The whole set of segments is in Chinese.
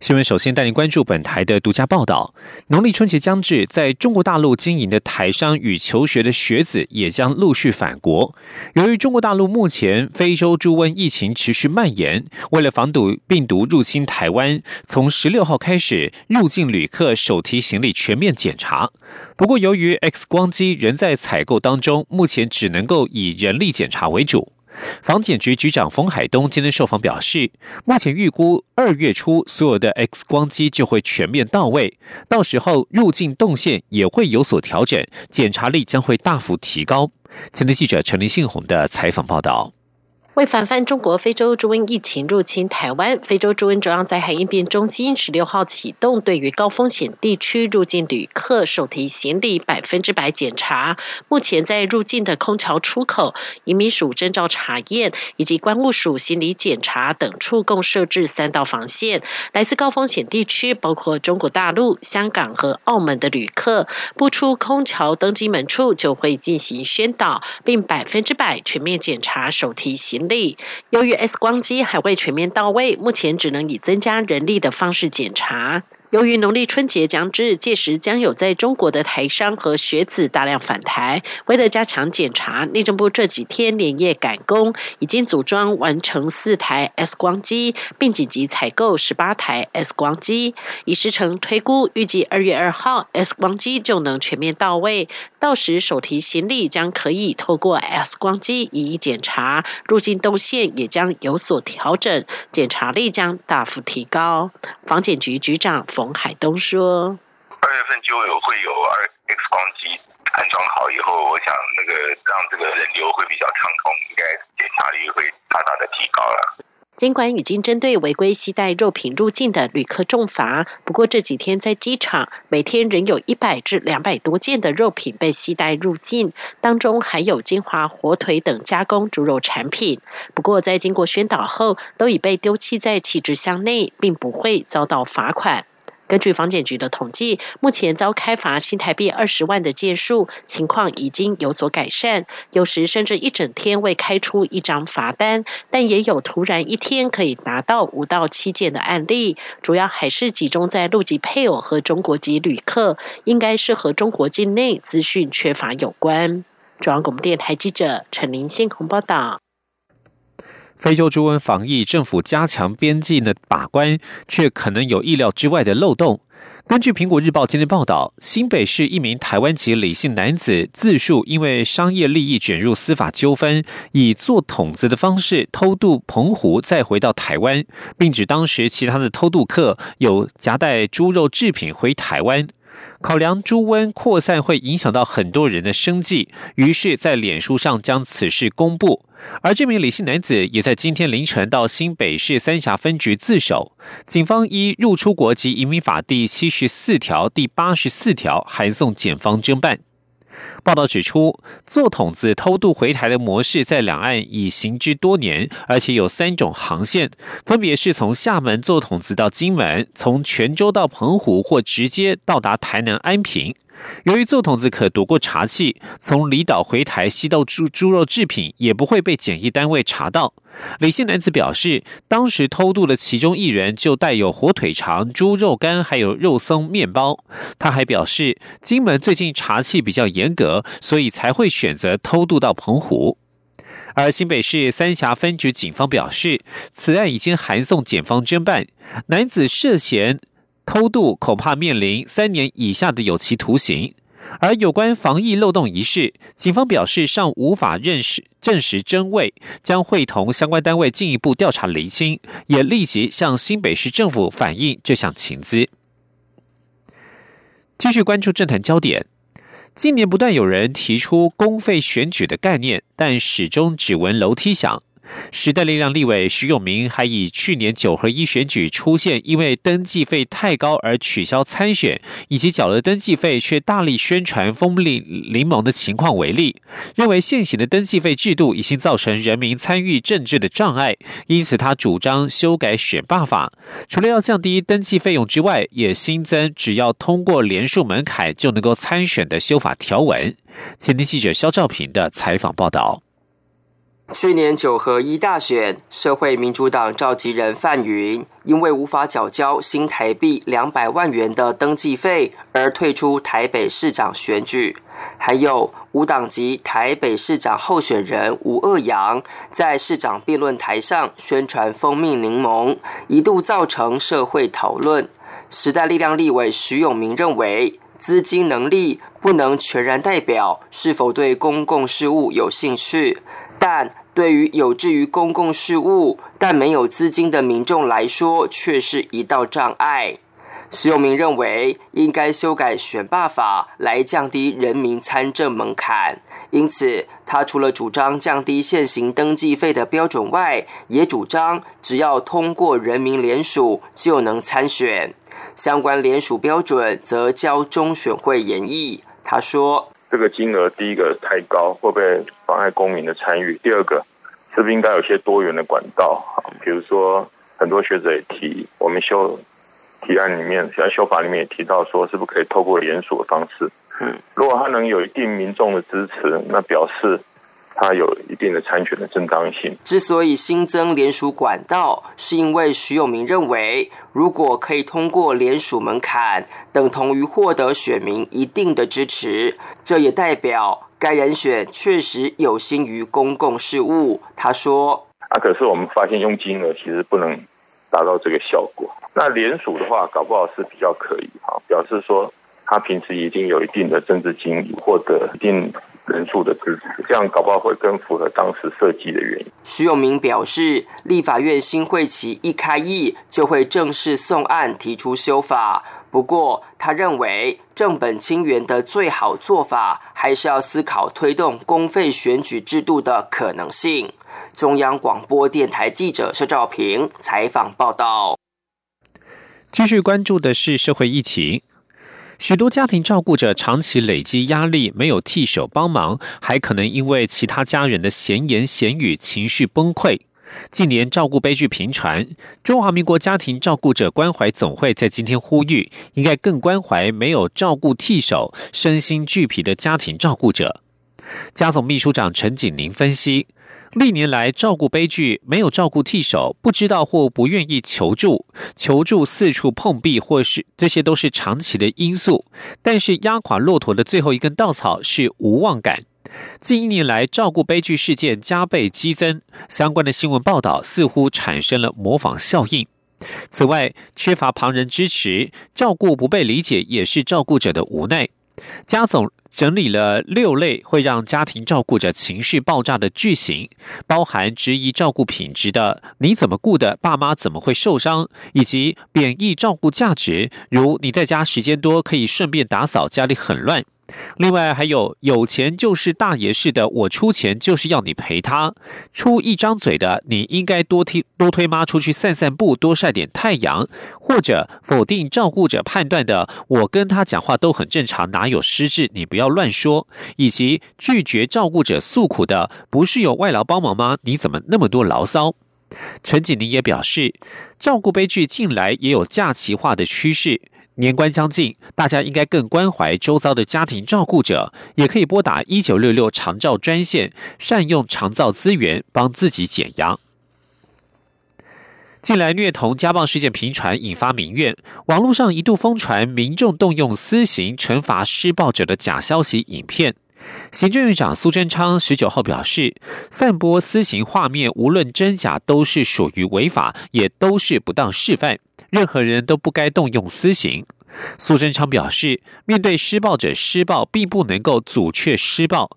新闻首先带您关注本台的独家报道。农历春节将至，在中国大陆经营的台商与求学的学子也将陆续返国。由于中国大陆目前非洲猪瘟疫情持续蔓延，为了防堵病毒入侵台湾，从十六号开始，入境旅客手提行李全面检查。不过，由于 X 光机仍在采购当中，目前只能够以人力检查为主。房检局局长冯海东今天受访表示，目前预估二月初所有的 X 光机就会全面到位，到时候入境动线也会有所调整，检查力将会大幅提高。前天记者陈林信宏的采访报道。为防范中国非洲猪瘟疫情入侵台湾，非洲猪瘟中央灾害应变中心十六号启动对于高风险地区入境旅客手提行李百分之百检查。目前在入境的空桥出口、移民署征照查验以及关务署行李检查等处，共设置三道防线。来自高风险地区，包括中国大陆、香港和澳门的旅客，不出空桥登机门处就会进行宣导，并百分之百全面检查手提行李。力由于 X 光机还未全面到位，目前只能以增加人力的方式检查。由于农历春节将至，届时将有在中国的台商和学子大量返台。为了加强检查，内政部这几天连夜赶工，已经组装完成四台 X 光机，并紧急采购十八台 X 光机。以时程推估，预计二月二号 X 光机就能全面到位，到时手提行李将可以透过 X 光机一一检查，入境动线也将有所调整，检查力将大幅提高。房检局局长。冯海东说：“二月份就有会有二 X 光机安装好以后，我想那个让这个人流会比较畅通，应该检查率会大大的提高了。”尽管已经针对违规携带肉品入境的旅客重罚，不过这几天在机场每天仍有一百至两百多件的肉品被携带入境，当中还有金华火腿等加工猪肉产品。不过在经过宣导后，都已被丢弃在弃置箱内，并不会遭到罚款。根据房检局的统计，目前遭开罚新台币二十万的件数情况已经有所改善，有时甚至一整天未开出一张罚单，但也有突然一天可以拿到五到七件的案例，主要还是集中在陆籍配偶和中国籍旅客，应该是和中国境内资讯缺乏有关。中央广播电台记者陈林信鸿报道。非洲猪瘟防疫，政府加强边境的把关，却可能有意料之外的漏洞。根据《苹果日报》今天报道，新北市一名台湾籍李姓男子自述，因为商业利益卷入司法纠纷，以做筒子的方式偷渡澎湖，再回到台湾，并指当时其他的偷渡客有夹带猪肉制品回台湾。考量猪瘟扩散会影响到很多人的生计，于是，在脸书上将此事公布。而这名李姓男子也在今天凌晨到新北市三峡分局自首。警方依入出国及移民法第七十四条、第八十四条，函送检方侦办。报道指出，坐筒子偷渡回台的模式在两岸已行之多年，而且有三种航线，分别是从厦门坐筒子到金门，从泉州到澎湖，或直接到达台南安平。由于做筒子可躲过查气，从离岛回台吸到猪猪肉制品也不会被检疫单位查到。李姓男子表示，当时偷渡的其中一人就带有火腿肠、猪肉干，还有肉松面包。他还表示，金门最近查气比较严格，所以才会选择偷渡到澎湖。而新北市三峡分局警方表示，此案已经函送检方侦办，男子涉嫌。偷渡恐怕面临三年以下的有期徒刑，而有关防疫漏洞一事，警方表示尚无法认识证实真伪，将会同相关单位进一步调查厘清，也立即向新北市政府反映这项情资。继续关注政坛焦点，近年不断有人提出公费选举的概念，但始终只闻楼梯响。时代力量立委徐永明还以去年九合一选举出现因为登记费太高而取消参选，以及缴了登记费却大力宣传风力联盟的情况为例，认为现行的登记费制度已经造成人民参与政治的障碍，因此他主张修改选罢法，除了要降低登记费用之外，也新增只要通过联署门槛就能够参选的修法条文。前天记者肖兆平的采访报道。去年九合一大选，社会民主党召集人范云因为无法缴交新台币两百万元的登记费而退出台北市长选举。还有无党籍台北市长候选人吴鄂阳在市长辩论台上宣传蜂蜜柠檬，一度造成社会讨论。时代力量立委徐永明认为，资金能力不能全然代表是否对公共事务有兴趣。但对于有志于公共事务但没有资金的民众来说，却是一道障碍。徐永明认为，应该修改选罢法来降低人民参政门槛。因此，他除了主张降低现行登记费的标准外，也主张只要通过人民联署就能参选。相关联署标准则交中选会研议。他说。这个金额，第一个太高，会不会妨碍公民的参与？第二个，是不是应该有些多元的管道？比如说，很多学者也提，我们修提案里面，在修法里面也提到说，是不是可以透过联署的方式？嗯，如果他能有一定民众的支持，那表示。它有一定的参选的正当性。之所以新增联署管道，是因为徐永明认为，如果可以通过联署门槛，等同于获得选民一定的支持，这也代表该人选确实有心于公共事务。他说：“啊，可是我们发现用金额其实不能达到这个效果。那联署的话，搞不好是比较可以哈，表示说他平时已经有一定的政治经历，获得一定。”人数的支持，这样搞不好会更符合当时设计的原因。徐永明表示，立法院新会期一开议就会正式送案提出修法。不过，他认为正本清源的最好做法，还是要思考推动公费选举制度的可能性。中央广播电台记者施兆平采访报道。继续关注的是社会议题。许多家庭照顾者长期累积压力，没有替手帮忙，还可能因为其他家人的闲言闲语，情绪崩溃。近年照顾悲剧频传，中华民国家庭照顾者关怀总会在今天呼吁，应该更关怀没有照顾替手、身心俱疲的家庭照顾者。家总秘书长陈景宁分析。历年来照顾悲剧，没有照顾替手，不知道或不愿意求助，求助四处碰壁，或是这些都是长期的因素。但是压垮骆驼的最后一根稻草是无望感。近一年来照顾悲剧事件加倍激增，相关的新闻报道似乎产生了模仿效应。此外，缺乏旁人支持，照顾不被理解，也是照顾者的无奈。家总。整理了六类会让家庭照顾者情绪爆炸的句型，包含质疑照顾品质的“你怎么顾的，爸妈怎么会受伤”，以及贬义照顾价值，如“你在家时间多，可以顺便打扫，家里很乱”。另外还有有钱就是大爷似的，我出钱就是要你陪他出一张嘴的，你应该多推多推妈出去散散步，多晒点太阳，或者否定照顾者判断的，我跟他讲话都很正常，哪有失智？你不要乱说，以及拒绝照顾者诉苦的，不是有外劳帮忙吗？你怎么那么多牢骚？陈锦宁也表示，照顾悲剧近来也有假期化的趋势。年关将近，大家应该更关怀周遭的家庭照顾者，也可以拨打一九六六长照专线，善用长照资源，帮自己减压。近来虐童家暴事件频传，引发民怨，网络上一度疯传民众动用私刑惩罚施暴者的假消息影片。行政院长苏贞昌十九号表示，散播私刑画面，无论真假，都是属于违法，也都是不当示范。任何人都不该动用私刑。苏贞昌表示，面对施暴者施暴，并不能够阻却施暴。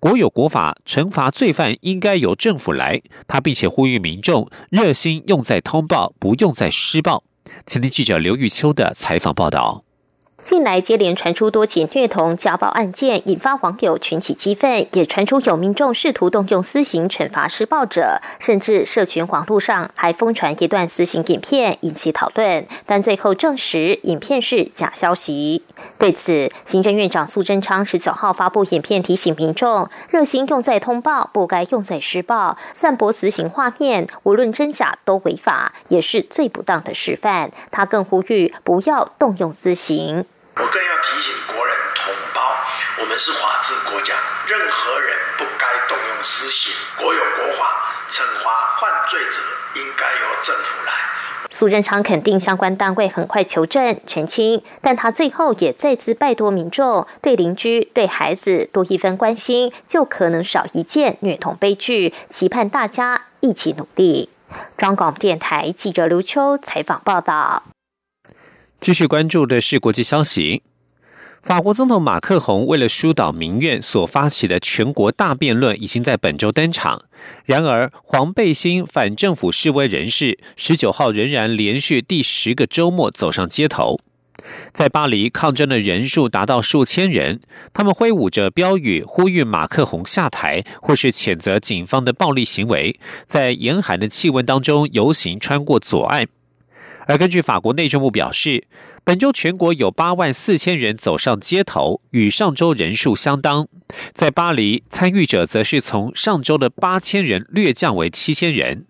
国有国法，惩罚罪犯应该由政府来。他并且呼吁民众热心用在通报，不用在施暴。前听记者刘玉秋的采访报道。近来接连传出多起虐童家暴案件，引发网友群起激愤，也传出有民众试图动用私刑惩罚施暴者，甚至社群网络上还疯传一段私刑影片，引起讨论。但最后证实影片是假消息。对此，行政院长苏贞昌十九号发布影片，提醒民众：热心用在通报，不该用在施暴。散播私刑画面，无论真假都违法，也是最不当的示范。他更呼吁不要动用私刑。我更要提醒国人同胞，我们是法治国家，任何人不该动用私刑。国有国法，惩罚犯罪者应该由政府来。苏贞昌肯定相关单位很快求证澄清，但他最后也再次拜托民众对邻居、对孩子多一分关心，就可能少一件虐童悲剧。期盼大家一起努力。中广电台记者刘秋采访报道。继续关注的是国际消息。法国总统马克宏为了疏导民怨所发起的全国大辩论已经在本周登场。然而，黄背心反政府示威人士十九号仍然连续第十个周末走上街头，在巴黎抗争的人数达到数千人。他们挥舞着标语，呼吁马克宏下台，或是谴责警方的暴力行为。在严寒的气温当中游行，穿过左岸。而根据法国内政部表示，本周全国有八万四千人走上街头，与上周人数相当。在巴黎，参与者则是从上周的八千人略降为七千人。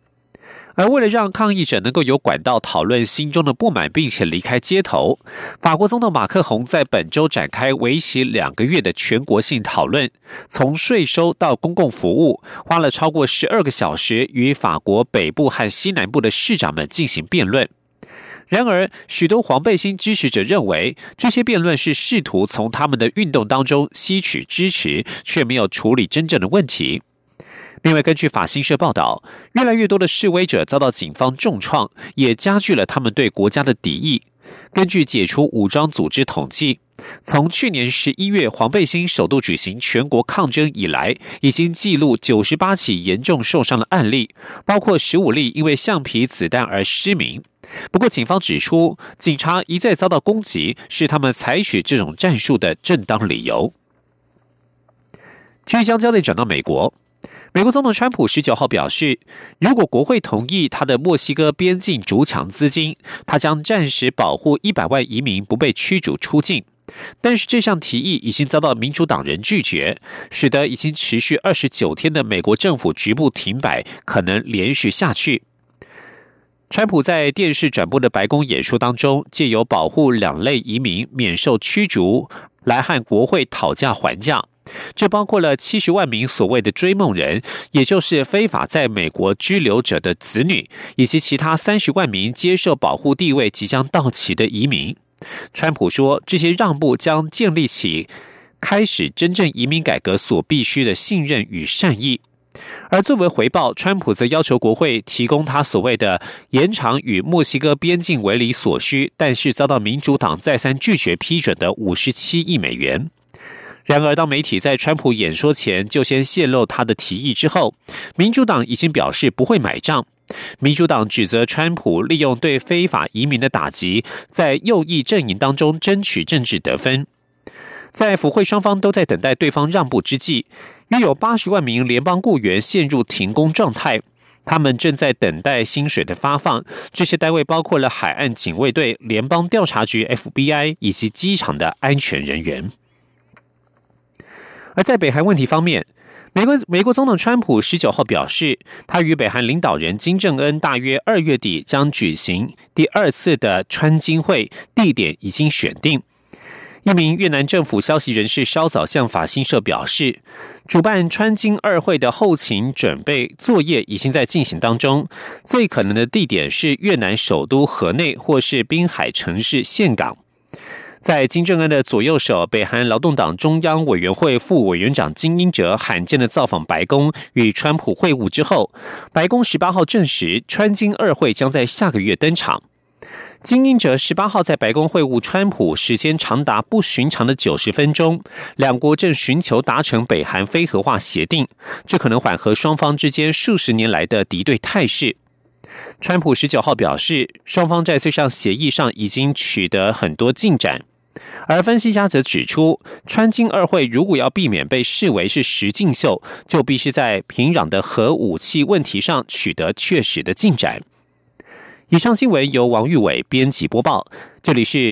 而为了让抗议者能够有管道讨论心中的不满，并且离开街头，法国总统马克宏在本周展开为期两个月的全国性讨论，从税收到公共服务，花了超过十二个小时，与法国北部和西南部的市长们进行辩论。然而，许多黄背心支持者认为，这些辩论是试图从他们的运动当中吸取支持，却没有处理真正的问题。另外，根据法新社报道，越来越多的示威者遭到警方重创，也加剧了他们对国家的敌意。根据解除武装组织统计，从去年十一月黄背心首度举行全国抗争以来，已经记录九十八起严重受伤的案例，包括十五例因为橡皮子弹而失明。不过，警方指出，警察一再遭到攻击，是他们采取这种战术的正当理由。据将焦点转到美国，美国总统川普十九号表示，如果国会同意他的墨西哥边境筑墙资金，他将暂时保护一百万移民不被驱逐出境。但是这项提议已经遭到民主党人拒绝，使得已经持续二十九天的美国政府局部停摆可能连续下去。川普在电视转播的白宫演说当中，借由保护两类移民免受驱逐，来和国会讨价还价。这包括了七十万名所谓的追梦人，也就是非法在美国居留者的子女，以及其他三十万名接受保护地位即将到期的移民。川普说，这些让步将建立起开始真正移民改革所必须的信任与善意。而作为回报，川普则要求国会提供他所谓的延长与墨西哥边境围篱所需，但是遭到民主党再三拒绝批准的五十七亿美元。然而，当媒体在川普演说前就先泄露他的提议之后，民主党已经表示不会买账。民主党指责川普利用对非法移民的打击，在右翼阵营当中争取政治得分。在府会双方都在等待对方让步之际，约有八十万名联邦雇员陷入停工状态，他们正在等待薪水的发放。这些单位包括了海岸警卫队、联邦调查局 （FBI） 以及机场的安全人员。而在北韩问题方面，美国美国总统川普十九号表示，他与北韩领导人金正恩大约二月底将举行第二次的川金会，地点已经选定。一名越南政府消息人士稍早向法新社表示，主办川金二会的后勤准备作业已经在进行当中，最可能的地点是越南首都河内或是滨海城市岘港。在金正恩的左右手，北韩劳动党中央委员会副委员长金英哲罕见的造访白宫，与川普会晤之后，白宫十八号证实，川金二会将在下个月登场。经营者十八号在白宫会晤川普，时间长达不寻常的九十分钟。两国正寻求达成北韩非核化协定，这可能缓和双方之间数十年来的敌对态势。川普十九号表示，双方在这项协议上已经取得很多进展。而分析家则指出，川金二会如果要避免被视为是实境秀，就必须在平壤的核武器问题上取得确实的进展。以上新闻由王玉伟编辑播报。这里是